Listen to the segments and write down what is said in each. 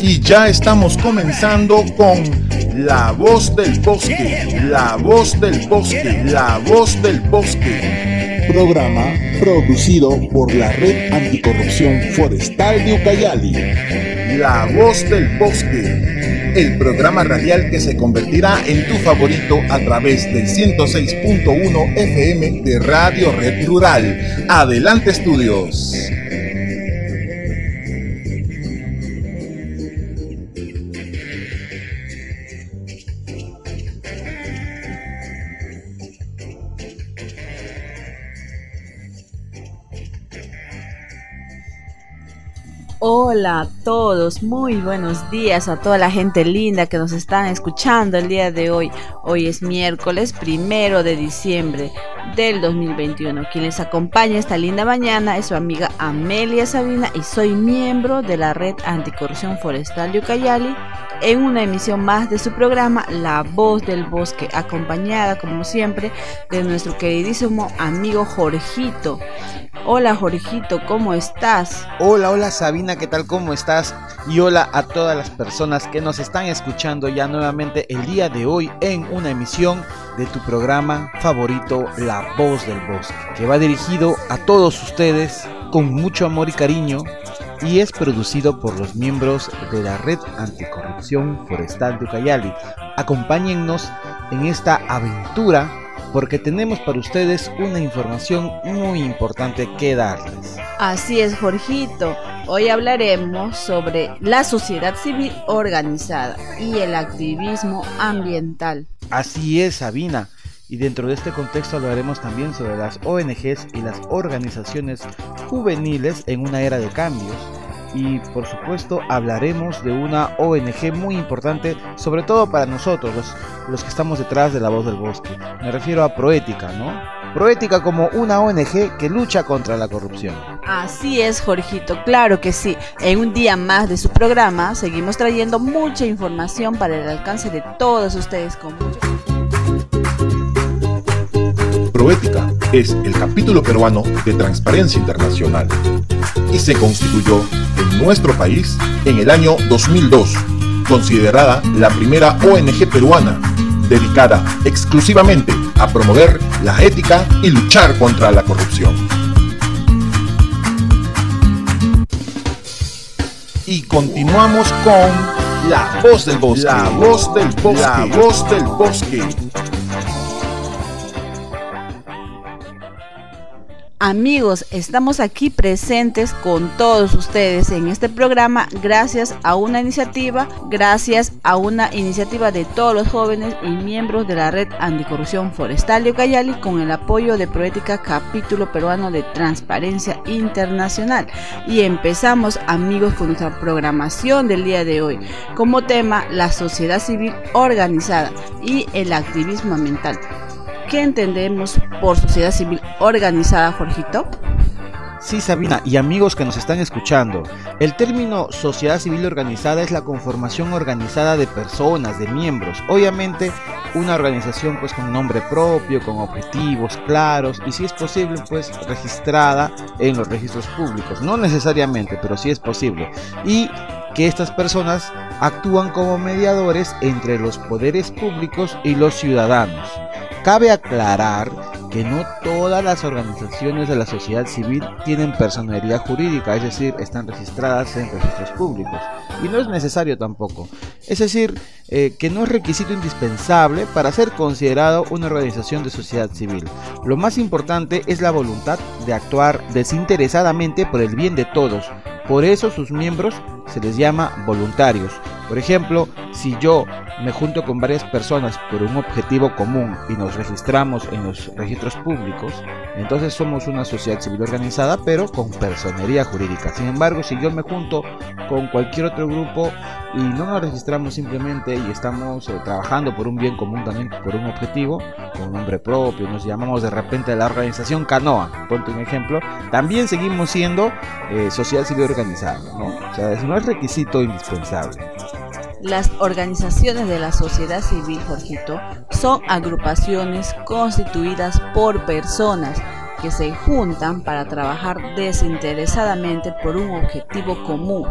Y ya estamos comenzando con La Voz del Bosque, La Voz del Bosque, La Voz del Bosque. Programa producido por la Red Anticorrupción Forestal de Ucayali. La Voz del Bosque, el programa radial que se convertirá en tu favorito a través del 106.1 FM de Radio Red Rural. Adelante estudios. Hola a todos, muy buenos días a toda la gente linda que nos están escuchando el día de hoy. Hoy es miércoles primero de diciembre del 2021. Quien les acompaña esta linda mañana es su amiga Amelia Sabina y soy miembro de la Red Anticorrupción Forestal de Ucayali en una emisión más de su programa La Voz del Bosque, acompañada como siempre de nuestro queridísimo amigo Jorgito. Hola Jorgito, ¿cómo estás? Hola, hola Sabina, ¿qué tal? ¿Cómo estás? Y hola a todas las personas que nos están escuchando ya nuevamente el día de hoy en una emisión de tu programa favorito La Voz del Bosque, que va dirigido a todos ustedes con mucho amor y cariño y es producido por los miembros de la Red Anticorrupción Forestal de Ucayali. Acompáñennos en esta aventura porque tenemos para ustedes una información muy importante que darles. Así es, Jorgito. Hoy hablaremos sobre la sociedad civil organizada y el activismo ambiental. Así es, Sabina. Y dentro de este contexto hablaremos también sobre las ONGs y las organizaciones juveniles en una era de cambios. Y por supuesto hablaremos de una ONG muy importante, sobre todo para nosotros, los, los que estamos detrás de la voz del bosque. Me refiero a Proética, ¿no? Proética como una ONG que lucha contra la corrupción. Así es, Jorgito, claro que sí. En un día más de su programa seguimos trayendo mucha información para el alcance de todos ustedes con mucho Proética es el capítulo peruano de Transparencia Internacional y se constituyó en nuestro país en el año 2002, considerada la primera ONG peruana dedicada exclusivamente a promover la ética y luchar contra la corrupción. Y continuamos con La Voz del Bosque. La Voz del Bosque. La Voz del Bosque. Amigos, estamos aquí presentes con todos ustedes en este programa gracias a una iniciativa, gracias a una iniciativa de todos los jóvenes y miembros de la Red Anticorrupción Forestal de Ucayali con el apoyo de Proética Capítulo Peruano de Transparencia Internacional. Y empezamos, amigos, con nuestra programación del día de hoy, como tema la sociedad civil organizada y el activismo ambiental. ¿Qué entendemos por sociedad civil organizada, Jorgito? Sí, Sabina, y amigos que nos están escuchando, el término sociedad civil organizada es la conformación organizada de personas, de miembros, obviamente una organización pues con nombre propio, con objetivos claros y si es posible pues registrada en los registros públicos, no necesariamente, pero sí es posible. Y que estas personas actúan como mediadores entre los poderes públicos y los ciudadanos. Cabe aclarar que no todas las organizaciones de la sociedad civil tienen personalidad jurídica, es decir, están registradas en registros públicos. Y no es necesario tampoco. Es decir, eh, que no es requisito indispensable para ser considerado una organización de sociedad civil. Lo más importante es la voluntad de actuar desinteresadamente por el bien de todos. Por eso sus miembros se les llama voluntarios. Por ejemplo, si yo me junto con varias personas por un objetivo común y nos registramos en los registros públicos, entonces somos una sociedad civil organizada pero con personería jurídica. Sin embargo, si yo me junto con cualquier otro grupo y no nos registramos simplemente y estamos eh, trabajando por un bien común también, por un objetivo, con nombre propio, nos llamamos de repente la organización Canoa, ponte un ejemplo, también seguimos siendo eh, sociedad civil organizada, ¿no? O sea, no es requisito indispensable. Las organizaciones de la sociedad civil, Jorgito, son agrupaciones constituidas por personas que se juntan para trabajar desinteresadamente por un objetivo común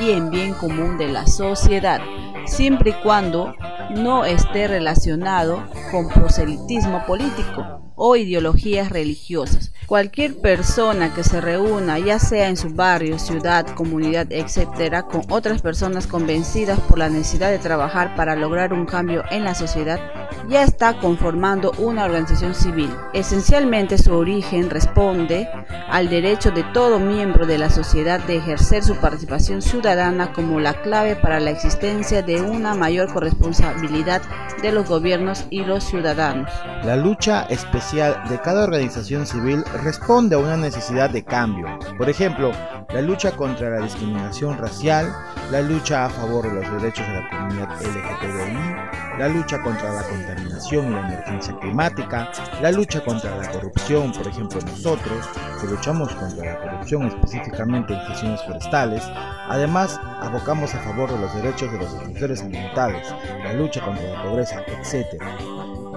y en bien común de la sociedad, siempre y cuando no esté relacionado con proselitismo político o ideologías religiosas. Cualquier persona que se reúna, ya sea en su barrio, ciudad, comunidad, etcétera, con otras personas convencidas por la necesidad de trabajar para lograr un cambio en la sociedad, ya está conformando una organización civil. Esencialmente su origen responde al derecho de todo miembro de la sociedad de ejercer su participación ciudadana como la clave para la existencia de una mayor corresponsabilidad de los gobiernos y los ciudadanos. La lucha especial de cada organización civil responde a una necesidad de cambio. Por ejemplo, la lucha contra la discriminación racial, la lucha a favor de los derechos de la comunidad LGTBI, la lucha contra la contaminación y la emergencia climática, la lucha contra la corrupción, por ejemplo nosotros, que luchamos contra la corrupción específicamente en gestiones forestales, además abocamos a favor de los derechos de los defensores ambientales, la lucha contra la pobreza, etc.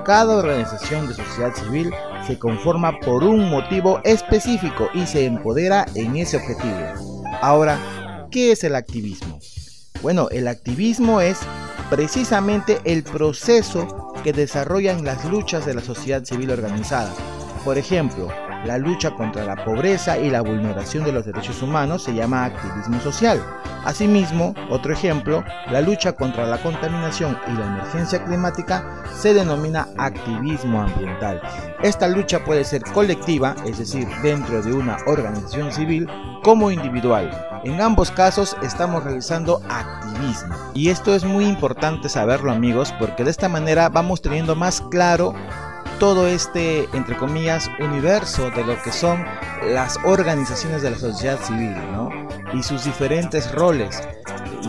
Cada organización de sociedad civil se conforma por un motivo específico y se empodera en ese objetivo. Ahora, ¿qué es el activismo? Bueno, el activismo es precisamente el proceso que desarrollan las luchas de la sociedad civil organizada. Por ejemplo, la lucha contra la pobreza y la vulneración de los derechos humanos se llama activismo social. Asimismo, otro ejemplo, la lucha contra la contaminación y la emergencia climática se denomina activismo ambiental. Esta lucha puede ser colectiva, es decir, dentro de una organización civil, como individual. En ambos casos estamos realizando activismo. Y esto es muy importante saberlo amigos, porque de esta manera vamos teniendo más claro todo este, entre comillas, universo de lo que son las organizaciones de la sociedad civil, ¿no? Y sus diferentes roles.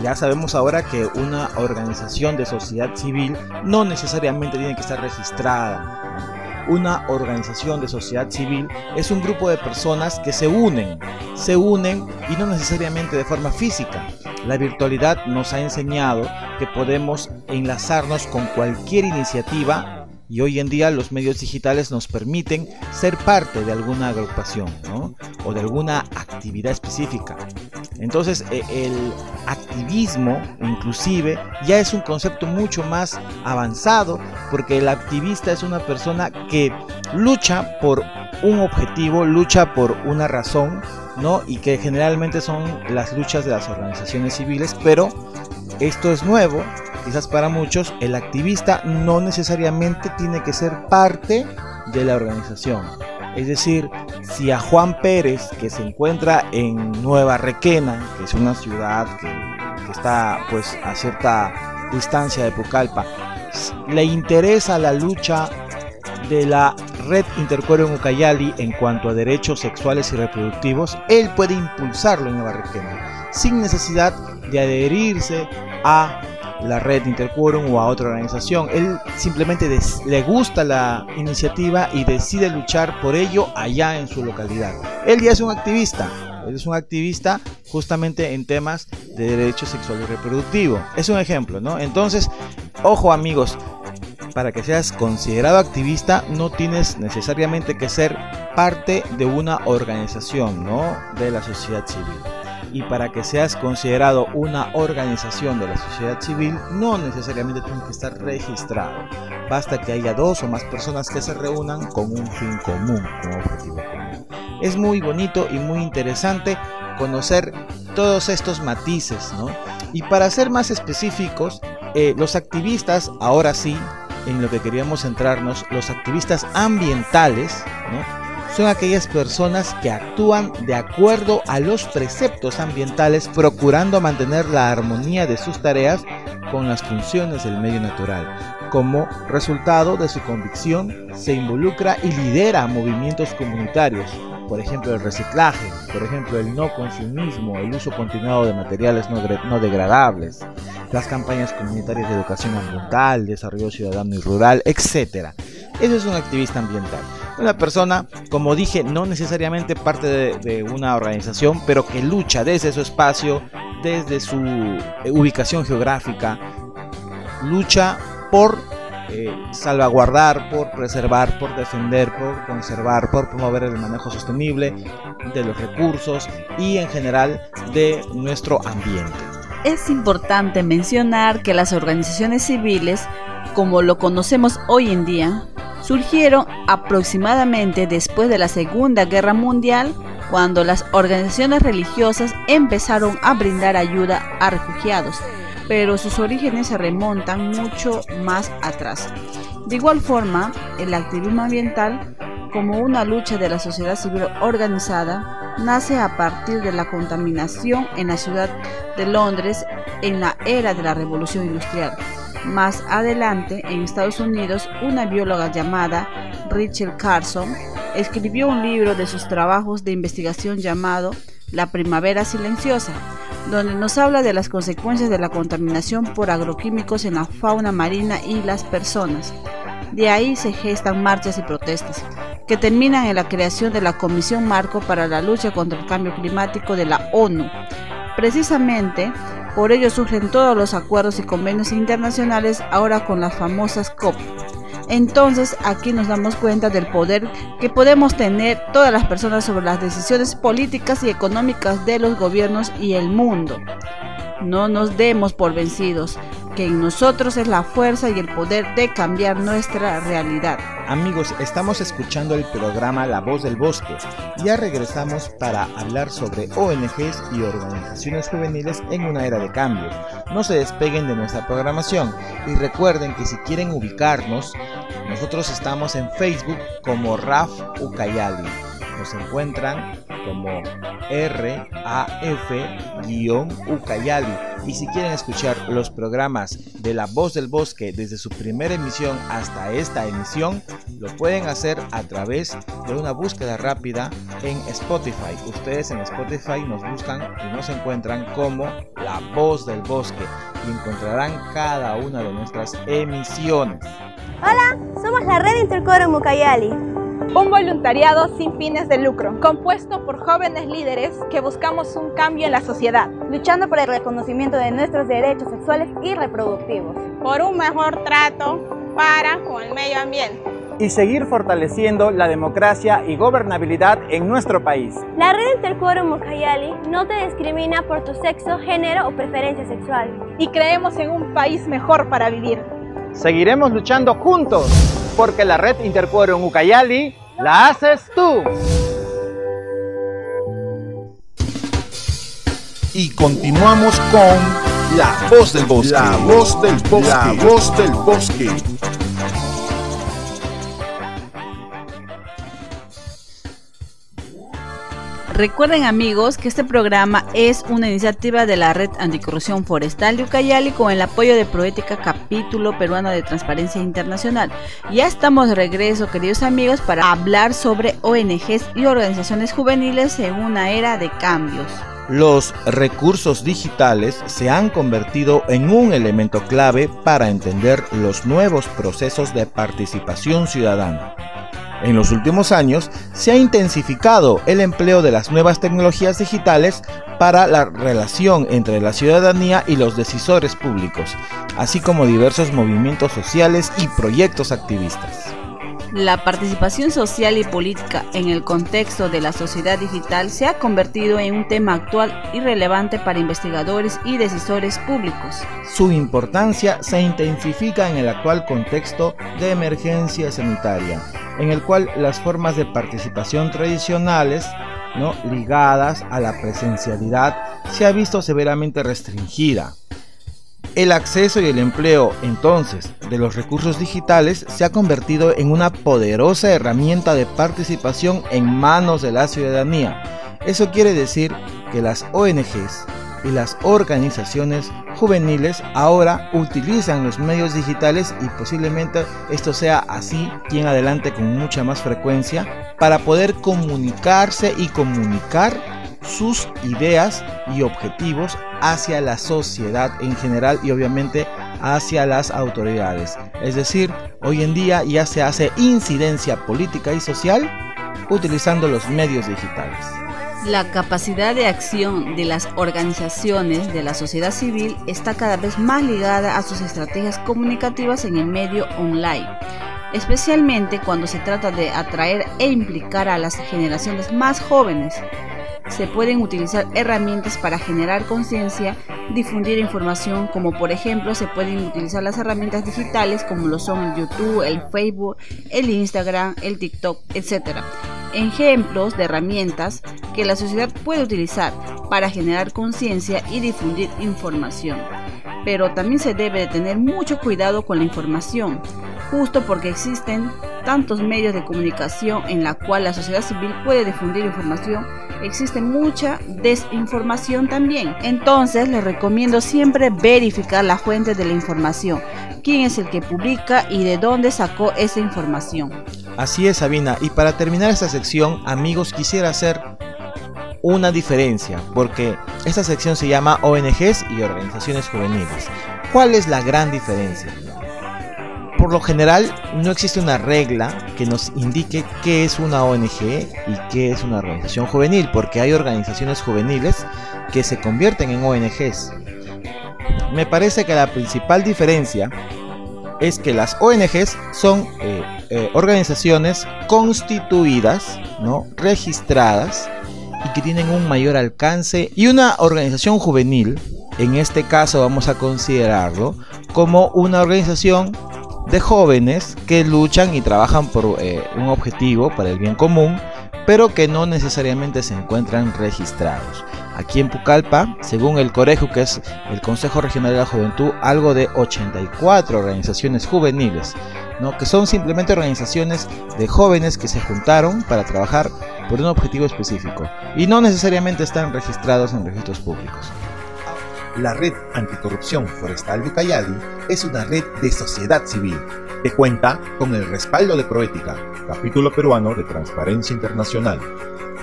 Ya sabemos ahora que una organización de sociedad civil no necesariamente tiene que estar registrada. Una organización de sociedad civil es un grupo de personas que se unen, se unen y no necesariamente de forma física. La virtualidad nos ha enseñado que podemos enlazarnos con cualquier iniciativa y hoy en día los medios digitales nos permiten ser parte de alguna agrupación o de alguna actividad específica. Entonces e, el activismo inclusive ya es un concepto mucho más avanzado porque el activista es una persona que lucha por un objetivo, lucha por una razón, ¿no? Y que generalmente son las luchas de las organizaciones civiles, pero esto es nuevo quizás para muchos, el activista no necesariamente tiene que ser parte de la organización. Es decir, si a Juan Pérez, que se encuentra en Nueva Requena, que es una ciudad que, está pues a cierta distancia de Pucallpa, le interesa la lucha de la red Intercuero en Ucayali en cuanto a derechos sexuales y reproductivos, él puede impulsarlo en Nueva Requena, sin necesidad de adherirse a la red Interquorum o a otra organización. Él simplemente le gusta la iniciativa y decide luchar por ello allá en su localidad. Él ya es un activista. Él es un activista justamente en temas de derechos sexual y reproductivo. Es un ejemplo, ¿no? Entonces, ojo amigos, para que seas considerado activista no tienes necesariamente que ser parte de una organización, ¿no? De la sociedad civil y para que seas considerado una organización de la sociedad civil no necesariamente tienes que estar registrado. Basta que haya dos o más personas que se reúnan con un fin común, con un objetivo común. Es muy bonito y muy interesante conocer todos estos matices, ¿no? Y para ser más específicos, eh, los activistas, ahora sí, en lo que queríamos centrarnos, los activistas ambientales, ¿no? Son aquellas personas que actúan de acuerdo a los preceptos ambientales procurando mantener la armonía de sus tareas con las funciones del medio natural. Como resultado de su convicción, se involucra y lidera movimientos comunitarios, por ejemplo el reciclaje, por ejemplo el no consumismo, el uso continuado de materiales no, degradables, las campañas comunitarias de educación ambiental, desarrollo ciudadano y rural, etc. Eso es un activista ambiental. Una persona, como dije, no necesariamente parte de, una organización, pero que lucha desde su espacio, desde su ubicación geográfica, lucha por eh, salvaguardar, por preservar, por defender, por conservar, por promover el manejo sostenible de los recursos y en general de nuestro ambiente. Es importante mencionar que las organizaciones civiles, como lo conocemos hoy en día, surgieron aproximadamente después de la Segunda Guerra Mundial, cuando las organizaciones religiosas empezaron a brindar ayuda a refugiados pero sus orígenes se remontan mucho más atrás. De igual forma, el activismo ambiental, como una lucha de la sociedad civil organizada, nace a partir de la contaminación en la ciudad de Londres en la era de la revolución industrial. Más adelante, en Estados Unidos, una bióloga llamada Rachel Carson escribió un libro de sus trabajos de investigación llamado La Primavera Silenciosa, donde nos habla de las consecuencias de la contaminación por agroquímicos en la fauna marina y las personas. De ahí se gestan marchas y protestas, que terminan en la creación de la Comisión Marco para la Lucha contra el Cambio Climático de la ONU. Precisamente, por ello surgen todos los acuerdos y convenios internacionales ahora con las famosas COP, entonces aquí nos damos cuenta del poder que podemos tener todas las personas sobre las decisiones políticas y económicas de los gobiernos y el mundo. No nos demos por vencidos, que en nosotros es la fuerza y el poder de cambiar nuestra realidad. Amigos, estamos escuchando el programa La Voz del Bosque. Ya regresamos para hablar sobre ONGs y organizaciones juveniles en una era de cambio. No se despeguen de nuestra programación y recuerden que si quieren ubicarnos, nosotros estamos en Facebook como RAF Ucayali. Nos encuentran como RAF-Ucayali. Y si quieren escuchar los programas de La Voz del Bosque desde su primera emisión hasta esta emisión, lo pueden hacer a través de una búsqueda rápida en Spotify. Ustedes en Spotify nos buscan y nos encuentran como La Voz del Bosque y encontrarán cada una de nuestras emisiones. Hola, somos la Red Intercoro Mucayali un voluntariado sin fines de lucro, compuesto por jóvenes líderes que buscamos un cambio en la sociedad, luchando por el reconocimiento de nuestros derechos sexuales y reproductivos, por un mejor trato para con el medio ambiente y seguir fortaleciendo la democracia y gobernabilidad en nuestro país. La red Interquorum Mucayali no te discrimina por tu sexo, género o preferencia sexual. Y creemos en un país mejor para vivir. Seguiremos luchando juntos, porque la red Interquorum Ucayali la haces tú. Y continuamos con La Voz del Bosque. La Voz del Bosque. La Voz del Bosque. Recuerden amigos que este programa es una iniciativa de la Red Anticorrupción Forestal de Ucayali con el apoyo de Proética Capítulo Peruano de Transparencia Internacional. Ya estamos de regreso queridos amigos para hablar sobre ONGs y organizaciones juveniles en una era de cambios. Los recursos digitales se han convertido en un elemento clave para entender los nuevos procesos de participación ciudadana. En los últimos años se ha intensificado el empleo de las nuevas tecnologías digitales para la relación entre la ciudadanía y los decisores públicos, así como diversos movimientos sociales y proyectos activistas. La participación social y política en el contexto de la sociedad digital se ha convertido en un tema actual y relevante para investigadores y decisores públicos. Su importancia se intensifica en el actual contexto de emergencia sanitaria, en el cual las formas de participación tradicionales ¿no? ligadas a la presencialidad se ha visto severamente restringida. El acceso y el empleo entonces de los recursos digitales se ha convertido en una poderosa herramienta de participación en manos de la ciudadanía. Eso quiere decir que las ONGs y las organizaciones juveniles ahora utilizan los medios digitales y posiblemente esto sea así y en adelante con mucha más frecuencia para poder comunicarse y comunicar sus ideas y objetivos hacia la sociedad en general y obviamente hacia las autoridades. Es decir, hoy en día ya se hace incidencia política y social utilizando los medios digitales. La capacidad de acción de las organizaciones de la sociedad civil está cada vez más ligada a sus estrategias comunicativas en el medio online, especialmente cuando se trata de atraer e implicar a las generaciones más jóvenes. Se pueden utilizar herramientas para generar conciencia, difundir información, como por ejemplo se pueden utilizar las herramientas digitales como lo son el YouTube, el Facebook, el Instagram, el TikTok, etc ejemplos de herramientas que la sociedad puede utilizar para generar conciencia y difundir información. Pero también se debe de tener mucho cuidado con la información, justo porque existen tantos medios de comunicación en la cual la sociedad civil puede difundir información, existe mucha desinformación también. Entonces les recomiendo siempre verificar la fuente de la información, quién es el que publica y de dónde sacó esa información. Así es, Sabina. Y para terminar esta sección, amigos, quisiera hacer una diferencia, porque esta sección se llama ONGs y organizaciones juveniles. ¿Cuál es la gran diferencia? Por lo general, no existe una regla que nos indique qué es una ONG y qué es una organización juvenil, porque hay organizaciones juveniles que se convierten en ONGs. Me parece que la principal diferencia es que las ONGs son eh, eh, organizaciones constituidas, ¿no? registradas y que tienen un mayor alcance y una organización juvenil, en este caso vamos a considerarlo como una organización de jóvenes que luchan y trabajan por eh, un objetivo para el bien común, pero que no necesariamente se encuentran registrados. Aquí en Pucallpa, según el Corejo, que es el Consejo Regional de la Juventud, algo de 84 organizaciones juveniles, ¿no? que son simplemente organizaciones de jóvenes que se juntaron para trabajar por un objetivo específico y no necesariamente están registrados en registros públicos. La Red Anticorrupción Forestal de Ucayali es una red de sociedad civil que cuenta con el respaldo de Proética, capítulo peruano de Transparencia Internacional,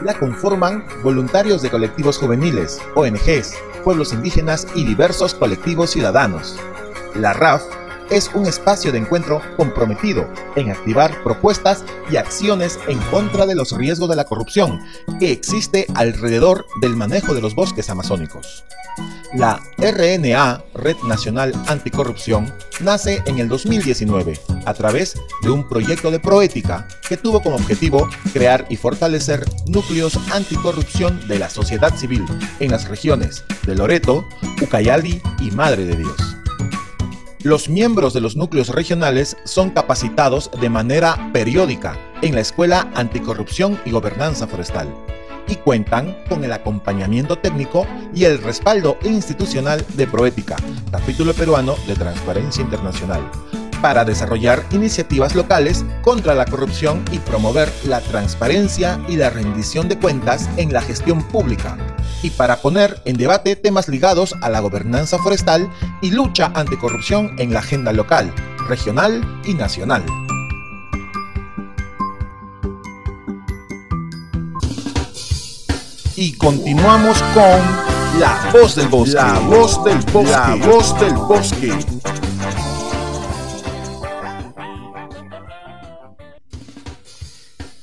la conforman voluntarios de colectivos juveniles, ONGs, pueblos indígenas y diversos colectivos ciudadanos. La RAF es un espacio de encuentro comprometido en activar propuestas y acciones en contra de los riesgos de la corrupción que existe alrededor del manejo de los bosques amazónicos. La RNA, Red Nacional Anticorrupción, nace en el 2019 a través de un proyecto de proética que tuvo como objetivo crear y fortalecer núcleos anticorrupción de la sociedad civil en las regiones de Loreto, Ucayali y Madre de Dios. Los miembros de los núcleos regionales son capacitados de manera periódica en la Escuela Anticorrupción y Gobernanza Forestal y cuentan con el acompañamiento técnico y el respaldo institucional de Proética, capítulo peruano de Transparencia Internacional, para desarrollar iniciativas locales contra la corrupción y promover la transparencia y la rendición de cuentas en la gestión pública, y para poner en debate temas ligados a la gobernanza forestal y lucha anticorrupción en la agenda local, regional y nacional. y continuamos con La Voz del Bosque. La Voz del Bosque. La Voz del Bosque.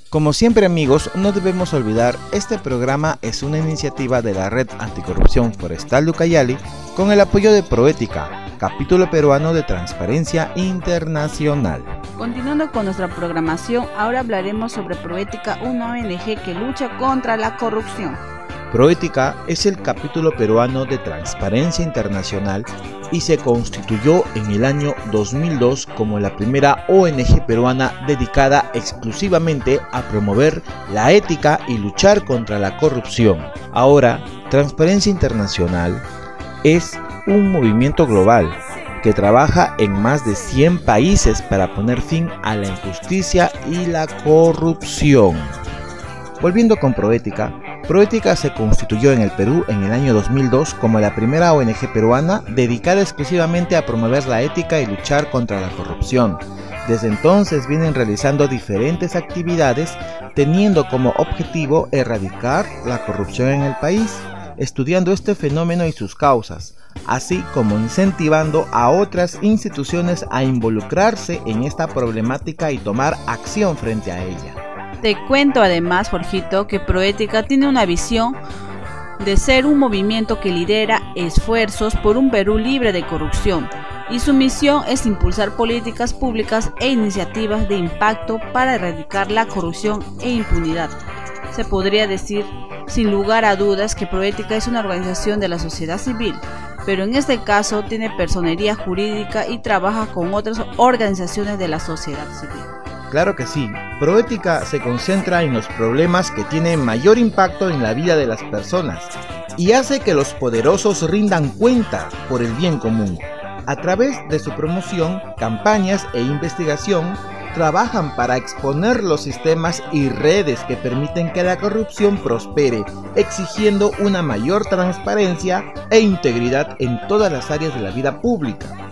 Como siempre amigos, no debemos olvidar, este programa es una iniciativa de la Red Anticorrupción Forestal de Ucayali con el apoyo de Proética, capítulo peruano de Transparencia Internacional. Continuando con nuestra programación, ahora hablaremos sobre Proética, una ONG que lucha contra la corrupción. Proética es el capítulo peruano de Transparencia Internacional y se constituyó en el año 2002 como la primera ONG peruana dedicada exclusivamente a promover la ética y luchar contra la corrupción. Ahora, Transparencia Internacional es un movimiento global que trabaja en más de 100 países para poner fin a la injusticia y la corrupción. Volviendo con Proética, Proética se constituyó en el Perú en el año 2002 como la primera ONG peruana dedicada exclusivamente a promover la ética y luchar contra la corrupción. Desde entonces vienen realizando diferentes actividades teniendo como objetivo erradicar la corrupción en el país, estudiando este fenómeno y sus causas, así como incentivando a otras instituciones a involucrarse en esta problemática y tomar acción frente a ella. Te cuento además, Jorgito, que Proética tiene una visión de ser un movimiento que lidera esfuerzos por un Perú libre de corrupción y su misión es impulsar políticas públicas e iniciativas de impacto para erradicar la corrupción e impunidad. Se podría decir sin lugar a dudas que Proética es una organización de la sociedad civil, pero en este caso tiene personería jurídica y trabaja con otras organizaciones de la sociedad civil. Claro que sí, Proética se concentra en los problemas que tienen mayor impacto en la vida de las personas y hace que los poderosos rindan cuenta por el bien común. A través de su promoción, campañas e investigación, trabajan para exponer los sistemas y redes que permiten que la corrupción prospere, exigiendo una mayor transparencia e integridad en todas las áreas de la vida pública.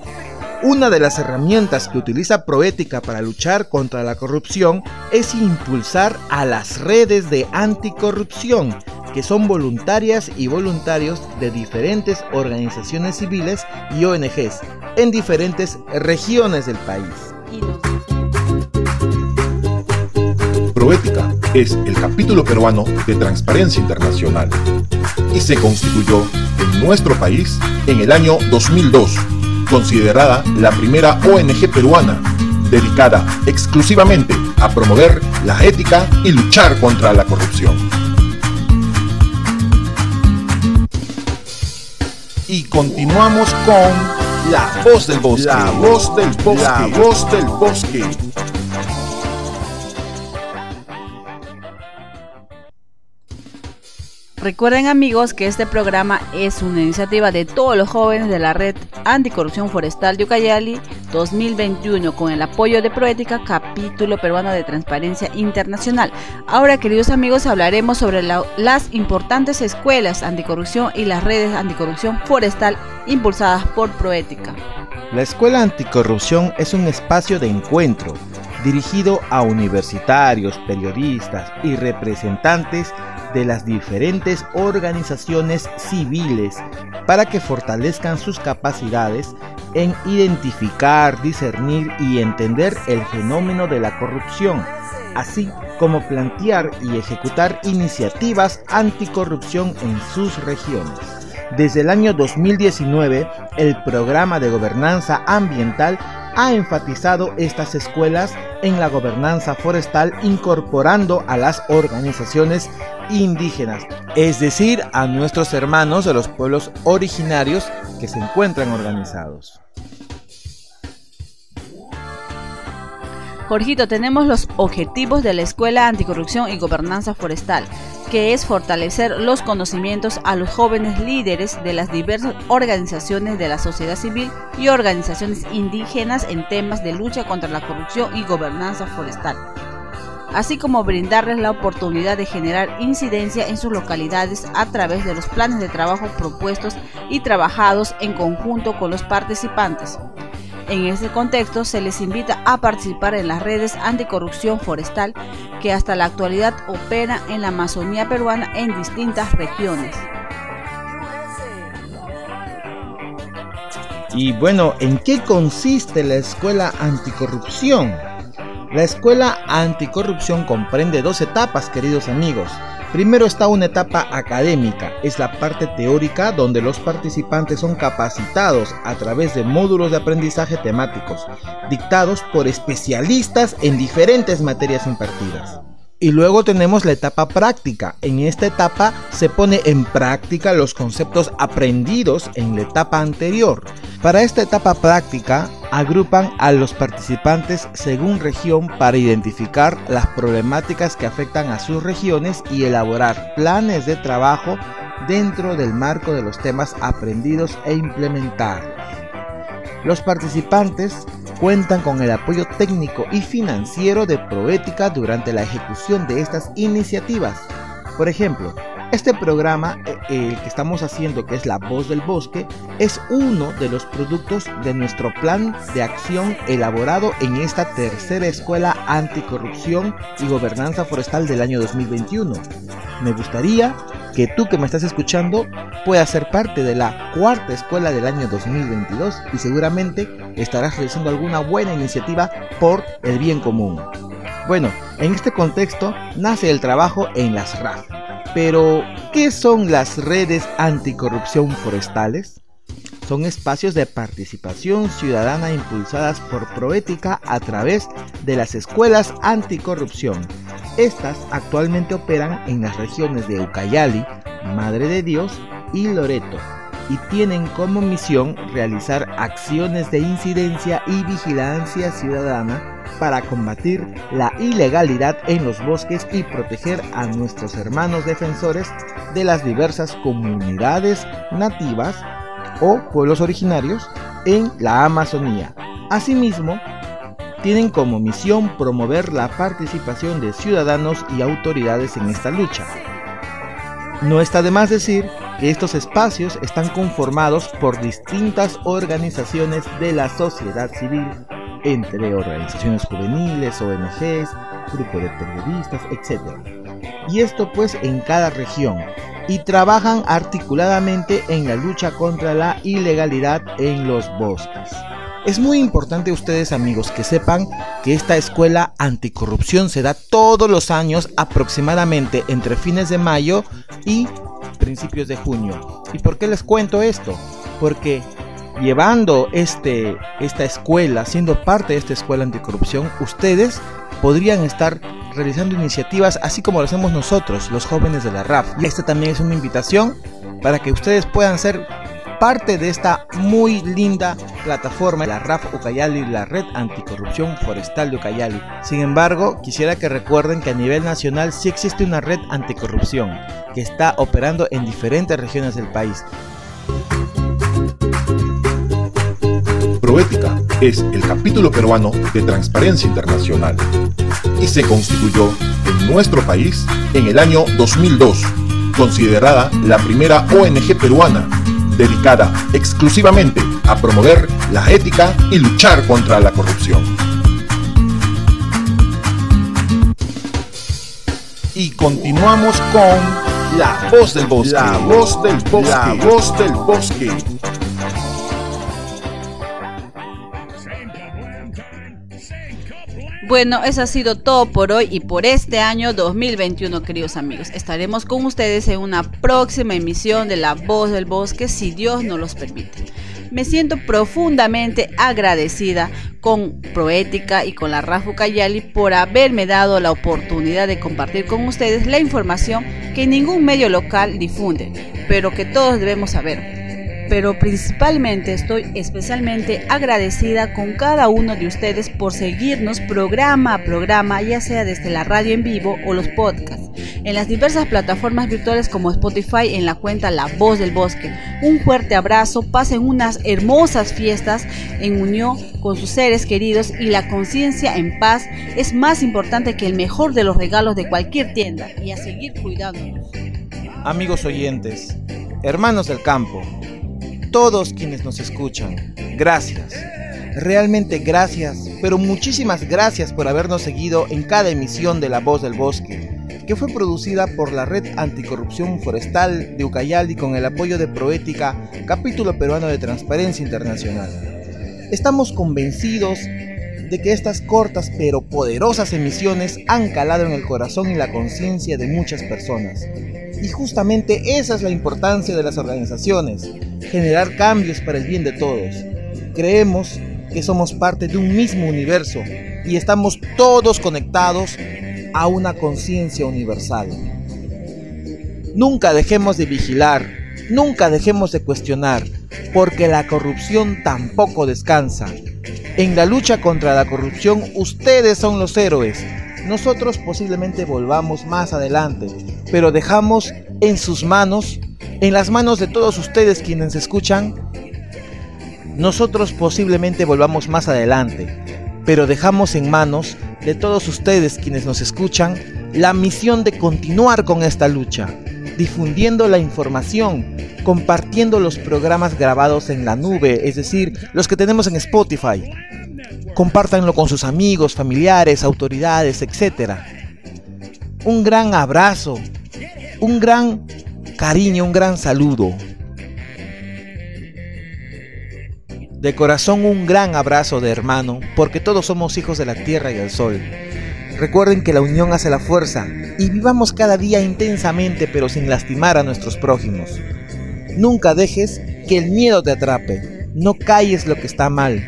Una de las herramientas que utiliza Proética para luchar contra la corrupción es impulsar a las redes de anticorrupción, que son voluntarias y voluntarios de diferentes organizaciones civiles y ONGs en diferentes regiones del país. Proética es el capítulo peruano de Transparencia Internacional y se constituyó en nuestro país en el año 2002, considerada la primera ONG peruana dedicada exclusivamente a promover la ética y luchar contra la corrupción. Y continuamos con La Voz del Bosque. La Voz del Bosque. La Voz del Bosque. Recuerden amigos que este programa es una iniciativa de todos los jóvenes de la Red Anticorrupción Forestal de Ucayali 2021 con el apoyo de Proética, capítulo peruano de Transparencia Internacional. Ahora queridos amigos hablaremos sobre las importantes escuelas anticorrupción y las redes anticorrupción forestal impulsadas por Proética. La Escuela Anticorrupción es un espacio de encuentro dirigido a universitarios, periodistas y representantes de las diferentes organizaciones civiles para que fortalezcan sus capacidades en identificar, discernir y entender el fenómeno de la corrupción, así como plantear y ejecutar iniciativas anticorrupción en sus regiones. Desde el año 2019, el programa de gobernanza ambiental ha enfatizado estas escuelas en la gobernanza forestal incorporando a las organizaciones indígenas, es decir, a nuestros hermanos de los pueblos originarios que se encuentran organizados. Jorgito, tenemos los objetivos de la Escuela Anticorrupción y Gobernanza Forestal, que es fortalecer los conocimientos a los jóvenes líderes de las diversas organizaciones de la sociedad civil y organizaciones indígenas en temas de lucha contra la corrupción y gobernanza forestal así como brindarles la oportunidad de generar incidencia en sus localidades a través de los planes de trabajo propuestos y trabajados en conjunto con los participantes. En este contexto se les invita a participar en las redes anticorrupción forestal que hasta la actualidad opera en la Amazonía peruana en distintas regiones. Y bueno, ¿en qué consiste la escuela anticorrupción? La escuela anticorrupción comprende dos etapas, queridos amigos. Primero está una etapa académica, es la parte teórica donde los participantes son capacitados a través de módulos de aprendizaje temáticos, dictados por especialistas en diferentes materias impartidas. Y luego tenemos la etapa práctica. En esta etapa se pone en práctica los conceptos aprendidos en la etapa anterior. Para esta etapa práctica agrupan a los participantes según región para identificar las problemáticas que afectan a sus regiones y elaborar planes de trabajo dentro del marco de los temas aprendidos e implementados. Los participantes cuentan con el apoyo técnico y financiero de Proética durante la ejecución de estas iniciativas. Por ejemplo, este programa, eh, que estamos haciendo, que es La Voz del Bosque, es uno de los productos de nuestro plan de acción elaborado en esta tercera escuela anticorrupción y gobernanza forestal del año 2021. Me gustaría que tú que me estás escuchando puedas ser parte de la cuarta escuela del año 2022 y seguramente estarás realizando alguna buena iniciativa por el bien común. Bueno, en este contexto nace el trabajo en las RAF. Pero, ¿qué son las redes anticorrupción forestales? Son espacios de participación ciudadana impulsadas por Proética a través de las escuelas anticorrupción. Estas actualmente operan en las regiones de Ucayali, Madre de Dios y Loreto y tienen como misión realizar acciones de incidencia y vigilancia ciudadana para combatir la ilegalidad en los bosques y proteger a nuestros hermanos defensores de las diversas comunidades nativas o pueblos originarios en la Amazonía. Asimismo, tienen como misión promover la participación de ciudadanos y autoridades en esta lucha. No está de más decir que estos espacios están conformados por distintas organizaciones de la sociedad civil entre organizaciones juveniles, ONGs, grupos de periodistas, etc. Y esto pues en cada región. Y trabajan articuladamente en la lucha contra la ilegalidad en los bosques. Es muy importante ustedes amigos que sepan que esta escuela anticorrupción se da todos los años aproximadamente entre fines de mayo y principios de junio. ¿Y por qué les cuento esto? Porque llevando este, esta escuela, siendo parte de esta escuela anticorrupción, ustedes podrían estar realizando iniciativas así como lo hacemos nosotros, los jóvenes de la RAF. Y esta también es una invitación para que ustedes puedan ser parte de esta muy linda plataforma, la RAF Ucayali, la Red Anticorrupción Forestal de Ucayali. Sin embargo, quisiera que recuerden que a nivel nacional sí existe una red anticorrupción que está operando en diferentes regiones del país. Proética es el capítulo peruano de Transparencia Internacional y se constituyó en nuestro país en el año 2002, considerada la primera ONG peruana dedicada exclusivamente a promover la ética y luchar contra la corrupción. Y continuamos con La Voz del Bosque. La Voz del Bosque. La Voz del Bosque. Bueno, eso ha sido todo por hoy y por este año 2021, queridos amigos. Estaremos con ustedes en una próxima emisión de La Voz del Bosque, si Dios nos los permite. Me siento profundamente agradecida con Proética y con la Rafu Cayali por haberme dado la oportunidad de compartir con ustedes la información que ningún medio local difunde, pero que todos debemos saber pero principalmente estoy especialmente agradecida con cada uno de ustedes por seguirnos programa a programa, ya sea desde la radio en vivo o los podcasts, en las diversas plataformas virtuales como Spotify en la cuenta La Voz del Bosque. Un fuerte abrazo, pasen unas hermosas fiestas en unión con sus seres queridos y la conciencia en paz es más importante que el mejor de los regalos de cualquier tienda y a seguir cuidándonos. Amigos oyentes, hermanos del campo, todos quienes nos escuchan. Gracias. Realmente gracias, pero muchísimas gracias por habernos seguido en cada emisión de La Voz del Bosque, que fue producida por la Red Anticorrupción Forestal de Ucayali con el apoyo de Proética, capítulo peruano de Transparencia Internacional. Estamos convencidos de que estas cortas pero poderosas emisiones han calado en el corazón y la conciencia de muchas personas. Y justamente esa es la importancia de las organizaciones, generar cambios para el bien de todos. Creemos que somos parte de un mismo universo y estamos todos conectados a una conciencia universal. Nunca dejemos de vigilar, nunca dejemos de cuestionar, porque la corrupción tampoco descansa. En la lucha contra la corrupción ustedes son los héroes. Nosotros posiblemente volvamos más adelante, pero dejamos en sus manos en las manos de todos ustedes quienes escuchan, nosotros posiblemente volvamos más adelante, pero dejamos en manos de todos ustedes quienes nos escuchan la misión de continuar con esta lucha, difundiendo la información, compartiendo los programas grabados en la nube, es decir, los que tenemos en Spotify. Compártanlo con sus amigos, familiares, autoridades, etc. Un gran abrazo, un gran cariño, un gran saludo. De corazón un gran abrazo de hermano, porque todos somos hijos de la tierra y del sol. Recuerden que la unión hace la fuerza y vivamos cada día intensamente pero sin lastimar a nuestros prójimos. Nunca dejes que el miedo te atrape, no calles lo que está mal.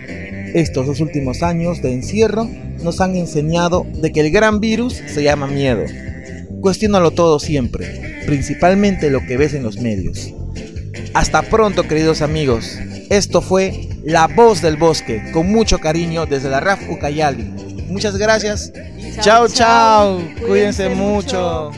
Estos dos últimos años de encierro nos han enseñado de que el gran virus se llama miedo. Cuestiónalo todo siempre, principalmente lo que ves en los medios. Hasta pronto queridos amigos, esto fue La Voz del Bosque, con mucho cariño desde la RAF Ucayali. Muchas gracias. Chao, chao. Cuídense, mucho.